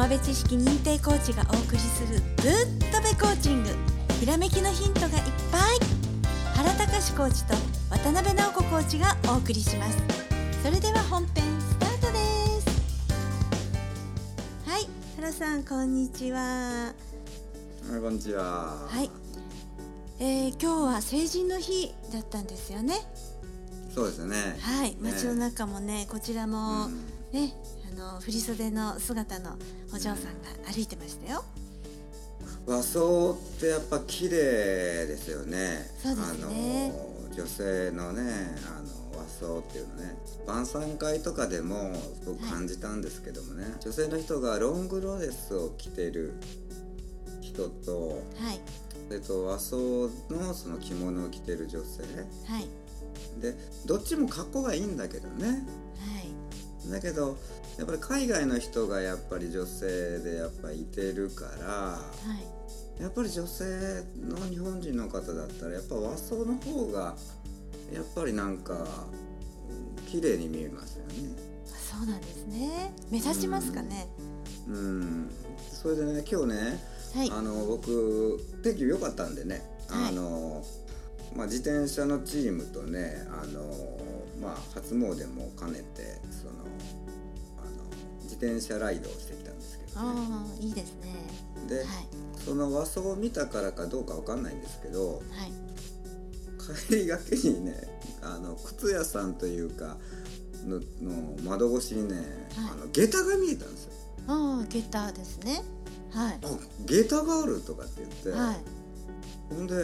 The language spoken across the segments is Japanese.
浜辺知識認定コーチがお送りするぶっとべコーチング。ひらめきのヒントがいっぱい。原隆コーチと渡辺直子コーチがお送りします。それでは本編スタートです。はい原さんこんにちは。はいこんにちは。はい、えー、今日は成人の日だったんですよね。そうですね。はい街の中もねこちらもうん。ねあの振袖の姿のお嬢さんが歩いてましたよ。和装ってやっぱ綺麗ですよね。そうですね。あの女性のねあの和装っていうのね晩餐会とかでもすごく感じたんですけどもね、女性の人がロングドレスを着てる人とはい。それと和装のその着物を着てる女性。はい。でどっちも格好がいいんだけどね。はいだけどやっぱり海外の人がやっぱり女性でやっぱいてるからはい。やっぱり女性の日本人の方だったらやっぱ和装の方がやっぱりなんかうん綺麗に見えますよね。そうなんですね。目立ちますかね。うん、それでね今日ね、はい。あの僕天気良かったんでね、はい。あのまあ、自転車のチームとねあの、まあ、初詣も兼ねてそのあの自転車ライドをしてきたんですけどね。ああいいですね。で、はい。その和装を見たからかどうかわかんないんですけどはい。帰りがけにねあの靴屋さんというかのの窓越しにね、はい。あの下駄が見えたんですよ。ああゲターですね。はい。あ下駄があるとかって言って、はい。ほんで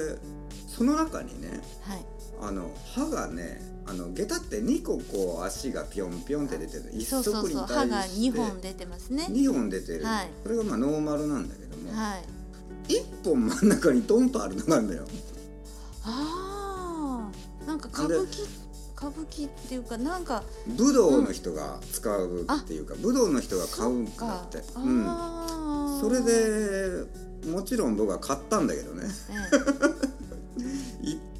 その中にねはい。あの歯がねあの下駄って2個こう足がピョンピョンって出てる一そうそう足にそう。歯が対して2本出てますね。2本出てる、はい。それがまあノーマルなんだけども、はい。1本真ん中にドンとあるのがあるんだよ。ああなんか歌舞伎歌舞伎っていうかなんか武道の人が使うっていうか、武道の人が買うんだって、うん、それでもちろん僕は買ったんだけどね。一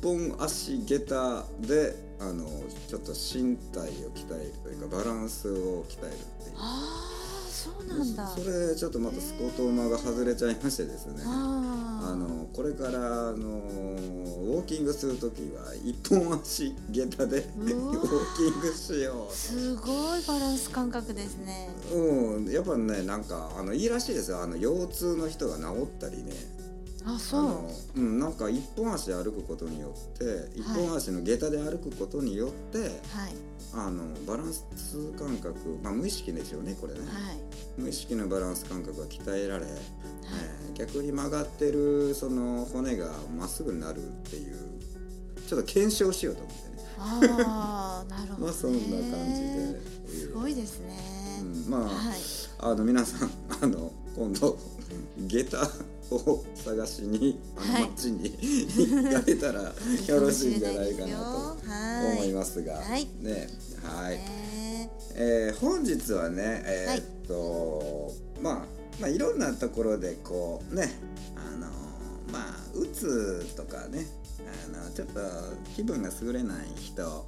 本足下駄であのちょっと身体を鍛えるというかバランスを鍛えるっていう。ああそうなんだ。それちょっとまたスコート馬が外れちゃいましてですね。あのこれからあのウォーキングする時は一本足下駄でウォーキングしようすごいバランス感覚ですね。うん、やっぱねなんかあのいいらしいですよ。あの腰痛の人が治ったりねああそう。の、うん、なんか一本足で歩くことによって一本足の下駄で歩くことによって、はい。あのバランス感覚、まあ、無意識ですよねこれね、はい。無意識のバランス感覚が鍛えられ、えー逆に曲がってるその骨がまっすぐになるっていうちょっと検証しようと思ってね。ああなるほど、ね、まあそんな感じで。すごいですね、うん、まあ、はい。あの皆さんあの今度下駄を探しにあの、はい。街に行かれたら よろしいんじゃないかなとはい。思いますが、はいねはい、ね。えー本日はねえはい。ーっと、まあまあいろんなところでこうねあのまあうつとかねあのちょっと気分が優れない人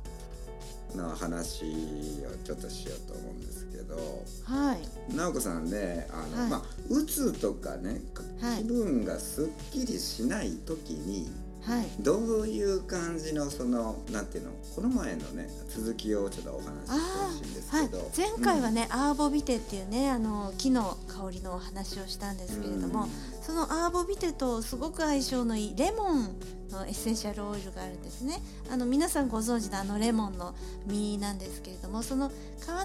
の話をちょっとしようと思うんですけど。はい。直子さんねあの、はい。まあうつとかねはい。気分がすっきりしない時にはい。どういう感じのそのなんていうのこの前のね続きをちょっとお話ししてほしいんですはい。けど、前回はね、アーボビテっていうねあの木の香りのお話をしたんですけれども、そのアーボビテとすごく相性のいいレモンのエッセンシャルオイルがあるんですね。あの皆さんご存知のあのレモンの実なんですけれどもその皮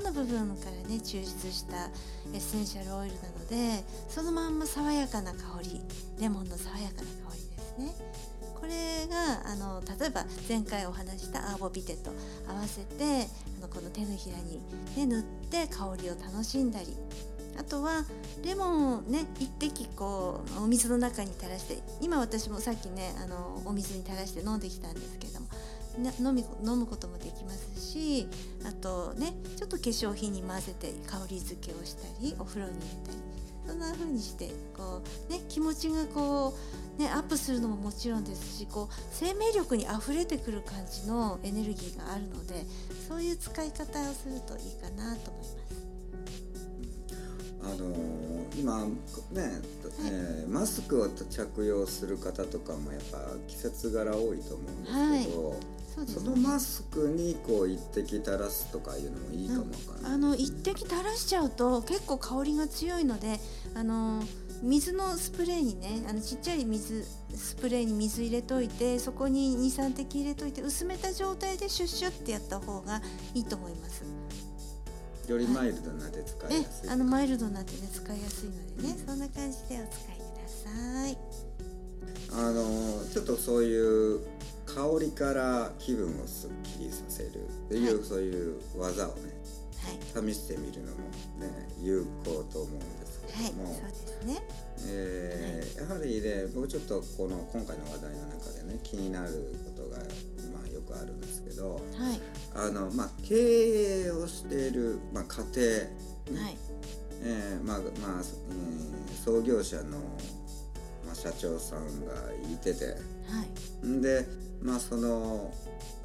の部分からね抽出したエッセンシャルオイルなのでそのまんま爽やかな香りレモンの爽やかな香りですね。これがあの例えば前回お話したアーボビテと合わせてあのこの手のひらに、ね、塗って香りを楽しんだりあとはレモンをね一滴こうお水の中に垂らして今私もさっきねあのお水に垂らして飲んできたんですけども、飲み飲むこともできますしあとねちょっと化粧品に混ぜて香り付けをしたりお風呂に入れたりそんな風にしてこう、ね、気持ちがこう、ね、アップするのももちろんですしこう生命力にあふれてくる感じのエネルギーがあるのでそういう使い方をするといいかなと思います。あのー今ね、えーマスクを着用する方とかもやっぱ季節柄多いと思うんですけど、そうですそのマスクにこう一滴垂らすとかいうのもいいかもわかんな。い、あの一滴垂らしちゃうと結構香りが強いのであの水のスプレーにねあのちっちゃい水スプレーに水入れといてそこに23滴入れといて薄めた状態でシュッシュってやった方がいいと思います。よりマイルドなで使いねやすい、あのマイルドになってね使いやすいのでねそんな感じでお使いください。あのちょっとそういう香りから気分をすっきりさせるっていう、はい。そういう技をねはい。試してみるのもね有効と思うんですけはいども、そうですね。えーやはりね僕ちょっとこの今回の話題の中でね気になることが、くあるんですけどはい。あの、まあ、経営をしている、まあ、家庭、はい。えーまあまあ、えー創業者の、まあ、社長さんがいててはい。んで、まあその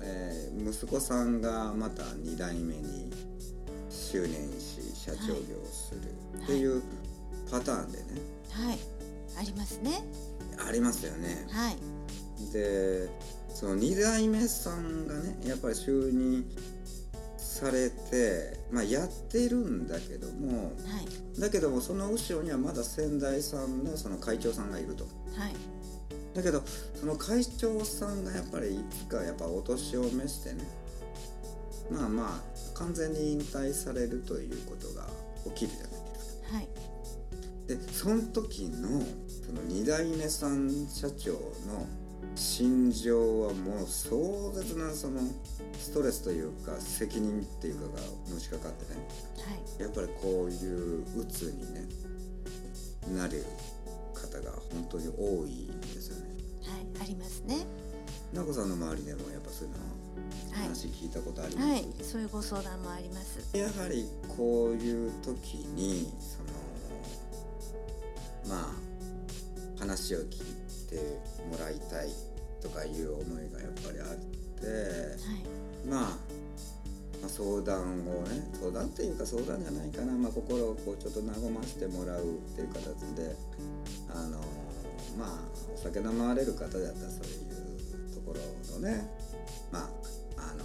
えー息子さんがまた2代目に就任し社長業をするっていうパターンでね、はい。ありますね。ありますよね。はい。でその2代目さんがねやっぱり就任されて、まあ、やってるんだけどもはいだけどもその後ろにはまだ先代さんのその会長さんがいると。はいだけどその会長さんがやっぱりいつかやっぱお年を召してねまあまあ完全に引退されるということが起きるじゃないですか。はいでその時のその2代目さん社長の心情はもう壮絶なそのストレスというか責任っていうかがのしかかってねはいやっぱりこういう鬱にねなる方が本当に多いんですよね。はいありますね。なこさんの周りでもやっぱそういうのはい話聞いたことあります、はいそういうご相談もあります。やはりこういう時にそのまあ話を聞いてもらいたいとかいう思いがやっぱりあってはい。まあまあ相談をね相談っていうか相談じゃないかな、まあ、心をこうちょっと和ましてもらうっていう形であのまあお酒飲まれる方だったらそういうところのねまああの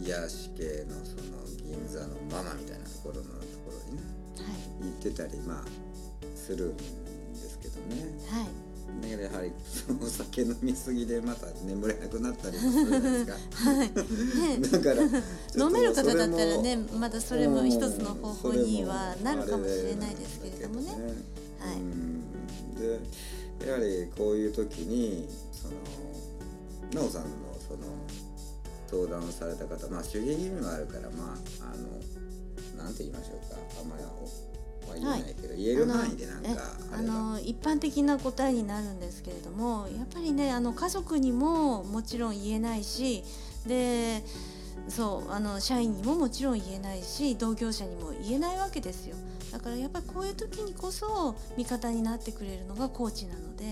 癒し系のその銀座のママみたいなところのところにねはい。行ってたりまあするんですけどね。はいだけどやはりお酒飲みすぎでまた眠れなくなったりもするじゃないですか。はい。ね。だから飲める方だったらねもまだそれも一つの方法にはうんなるかもしれないですけれどもね。でやはりこういう時にその奈緒さんのその相談をされた方まあ守秘義務があるからまああのなんて言いましょうか。あんまりは言えないけど、言える範囲でなんかあの一般的な答えになるんですけれどもやっぱりねあの家族にももちろん言えないしでそうあの社員にももちろん言えないし同業者にも言えないわけですよ。だからやっぱりこういう時にこそ味方になってくれるのがコーチなので、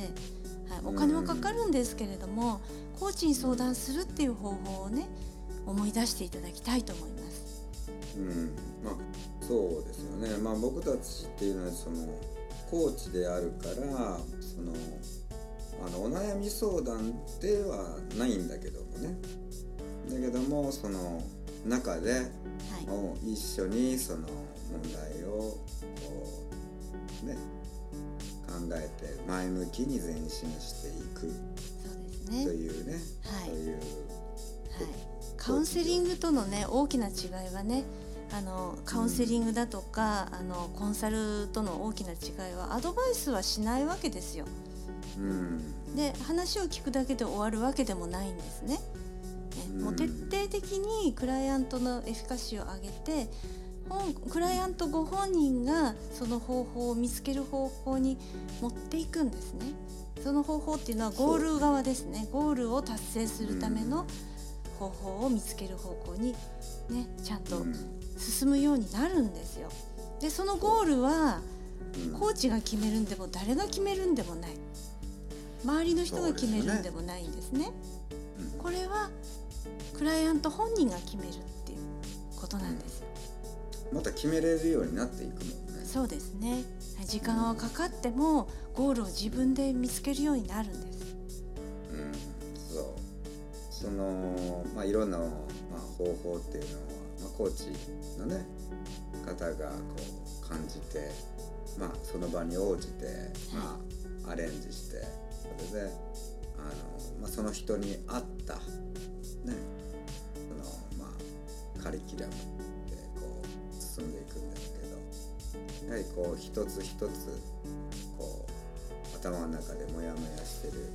はい、お金はかかるんですけれどもコーチに相談するっていう方法をね思い出していただきたいと思います。うん、まあそうですよね。まあ僕たちっていうのはそのコーチであるからそのあのお悩み相談ではないんだけどもね。だけどもその中ではい、もう一緒にその問題をこうね考えて前向きに前進していくそうですねと。いうね、はいそういうはい、カウンセリングとのね大きな違いはねあのカウンセリングだとか、あのコンサルとの大きな違いはアドバイスはしないわけですよ。うんで話を聞くだけで終わるわけでもないんですね。ねうんもう徹底的にクライアントのエフィカシーを上げて本クライアントご本人がその方法を見つける方向に持っていくんですね。その方法っていうのはゴール側ですね。ゴールを達成するための方法を見つける方向にねちゃんとうん進むようになるんですよ。でそのゴールはうんコーチが決めるんでも誰が決めるんでもない周りの人が決めるんでもないんですね。うんこれはクライアント本人が決めるっていうことなんですよ。また決めれるようになっていくもんね。そうですね時間はかかってもゴールを自分で見つけるようになるんですうんそうそのまあいろんな、まあ、方法っていうのは、まあ、コーチのね方がこう感じてまあその場に応じて、まあ、アレンジしてそれであの、まあ、その人に合ったねそのまあカリキュラムでこう進んでいくんですけどやはりこう一つ一つこう頭の中でモヤモヤしてる、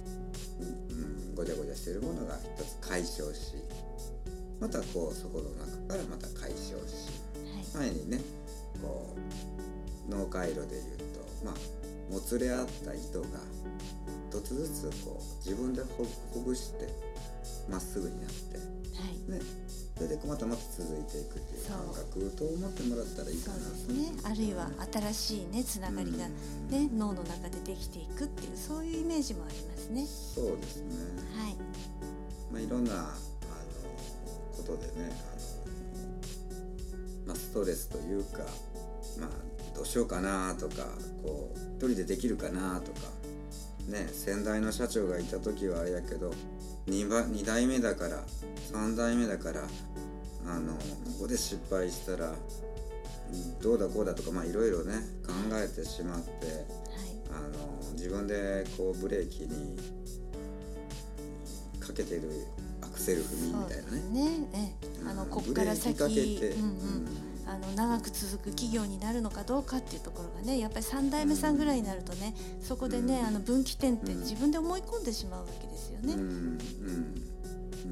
うん、ごちゃごちゃしてるものが一つ解消しまたこうそこの中からまた解消し前にねこう脳回路でいうとまあもつれ合った糸が一つずつこう自分でほほぐしてまっすぐになって、はい。ね、それでまたまた続いていくっていう感覚と思ってもらったらいいかなそうですね。あるいは新しいねつながりが、ね脳の中でできていくっていうそういうイメージもありますね。そうですね、はい。まあ、いろんなことでねあの、まあ、ストレスというか、まあ、どうしようかなとかこう一人でできるかなとかね先代の社長がいた時はあれやけど 2, ば2代目だから3代目だからあのここで失敗したらうんどうだこうだとかまあいろいろね考えてしまってはい。あの自分でこうブレーキにかけてるセル踏みたいなね。ねええあのうん。こっから先うんうん。あの長く続く企業になるのかどうかっていうところがねやっぱり3代目さんぐらいになるとねそこでね、うん。あの分岐点ってうん。自分で思い込んでしまうわけですよね。うん。うん。う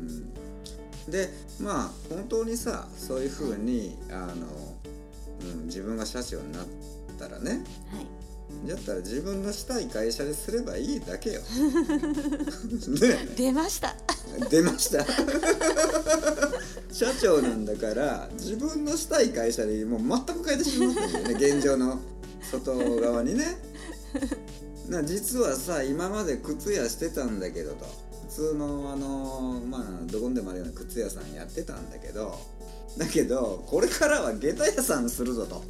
ん。でまあ本当にさそういうふうにあの、うん、自分が社長になったらね。はい。だったら自分のしたい会社ですればいいだけよ。ね。出ました出ました。社長なんだから自分のしたい会社でもう全く変えてしまったんだよね。現状の外側にね。な実はさ今まで靴屋してたんだけどと。普通のあのまあどこにでもあるような靴屋さんやってたんだけど。だけどこれからは下駄屋さんするぞと。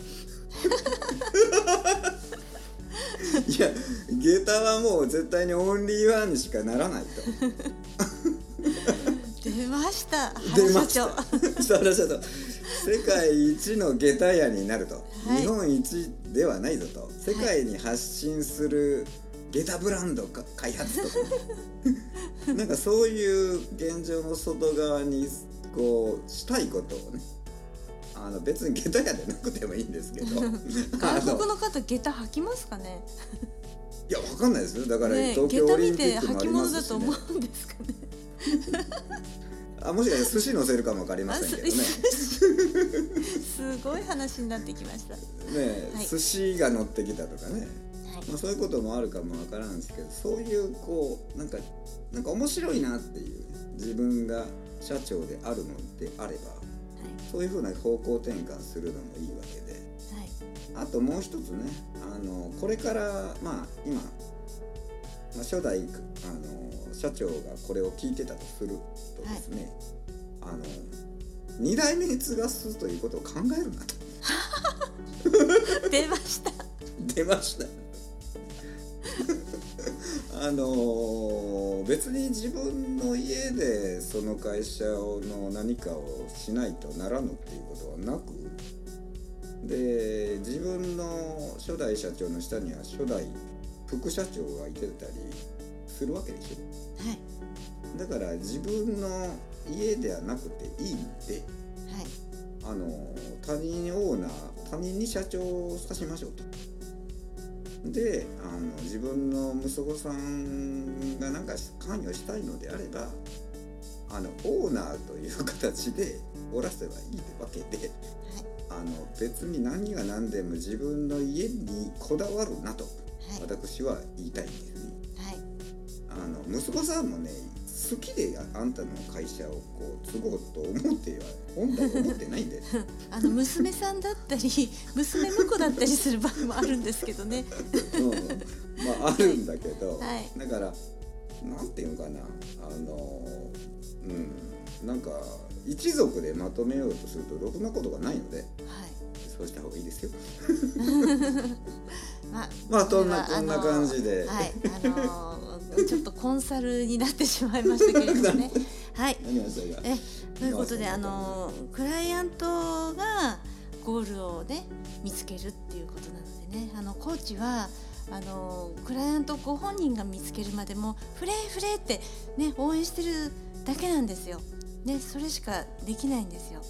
いや下駄はもう絶対にオンリーワンにしかならないと。した出ました。長。原社長。世界一の下駄屋になると、はい。日本一ではないぞと。世界に発信する下駄ブランドか開発とか。なんかそういう現状の外側にこうしたいことをね。あの別に下駄屋でなくてもいいんですけど。外国の方下駄履きますかね？いやわかんないですよ。だから、ね東京オリンピ下駄見てックもあり履物ますし、ね。だと思、うんですかね？あもしかしたら寿司乗せるかもわかりませんけどね。すごい話になってきました。ね、はい。寿司が乗ってきたとかね。はい。まあ、そういうこともあるかもわからんですけどそういうこうなんかなんか面白いなっていうね自分が社長であるのであればそういうふうな方向転換するのもいいわけで。はいはい。あともう一つねあのこれからまあ今、まあ、初代あの社長がこれを聞いてたとするとですね、あの2代目に継がすということを考えるなと。出ました。出ました。あのー別に自分の家でその会社の何かをしないとならぬっていうことはなくで自分の初代社長の下には初代副社長がいてたりするわけでしょはいだから自分の家ではなくていいんではい。あの他人オーナー他人に社長をさしましょうと。であの自分の息子さんが何か関与したいのであればあのオーナーという形でおらせばいいわけであの別に何が何でも自分の家にこだわるなとはい。私は言いたいんです息子さんもね好きでああんたの会社をこう継ごうと思っては本来思ってないんで あの娘さんだったり娘婿だったりする場合もあるんですけどね。うん、まあ あるんだけど、はい。だからなんていうのかな。あのうん。なんか一族でまとめようとするとろくなことがないので。はい。そうした方がいいですよ。まあ、まあそんなこんな感じで。はい。あのーちょっとコンサルになってしまいましたけれどもね。はい。えということでまああのークライアントがゴールをね見つけるっていうことなのでね。あのコーチはあのークライアントご本人が見つけるまでもフレーフレーってね応援してるだけなんですよ。ねそれしかできないんですよ。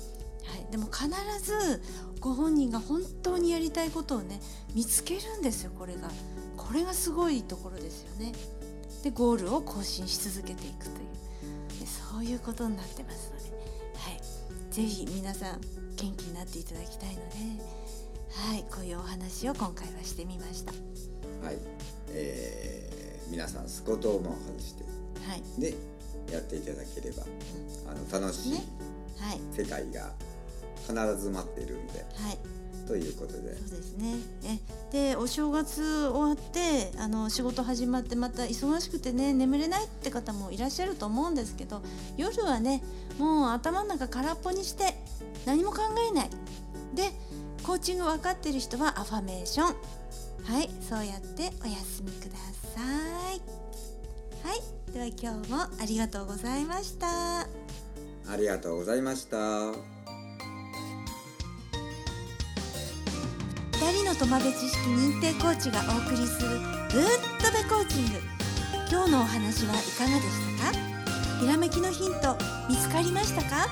はい、でも必ずご本人が本当にやりたいことをね見つけるんですよこれが。これがすごいところですよねでゴールを更新し続けていくという。でそういうことになってますので、はい、ぜひ皆さん元気になっていただきたいので、はい、こういうお話を今回はしてみました。はい。えー皆さんスコトームを外して。はい、でやっていただければあの楽しいね。はい、世界が必ず待っているんで。はいということで。そうですね。えでお正月終わってあの仕事始まってまた忙しくてね眠れないって方もいらっしゃると思うんですけど夜はねもう頭の中空っぽにして何も考えない。でコーチング分かってる人はアファメーション。はいそうやってお休みください。はいでは今日もありがとうございました。ありがとうございましたの友部知識認定コーチがお送りするぶっとべコーチング。今日のお話はいかがでしたか？ひらめきのヒント見つかりましたか？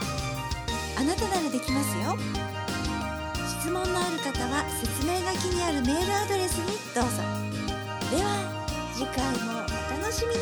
あなたならできますよ。質問のある方は説明書きにあるメールアドレスにどうぞ。では次回もお楽しみに。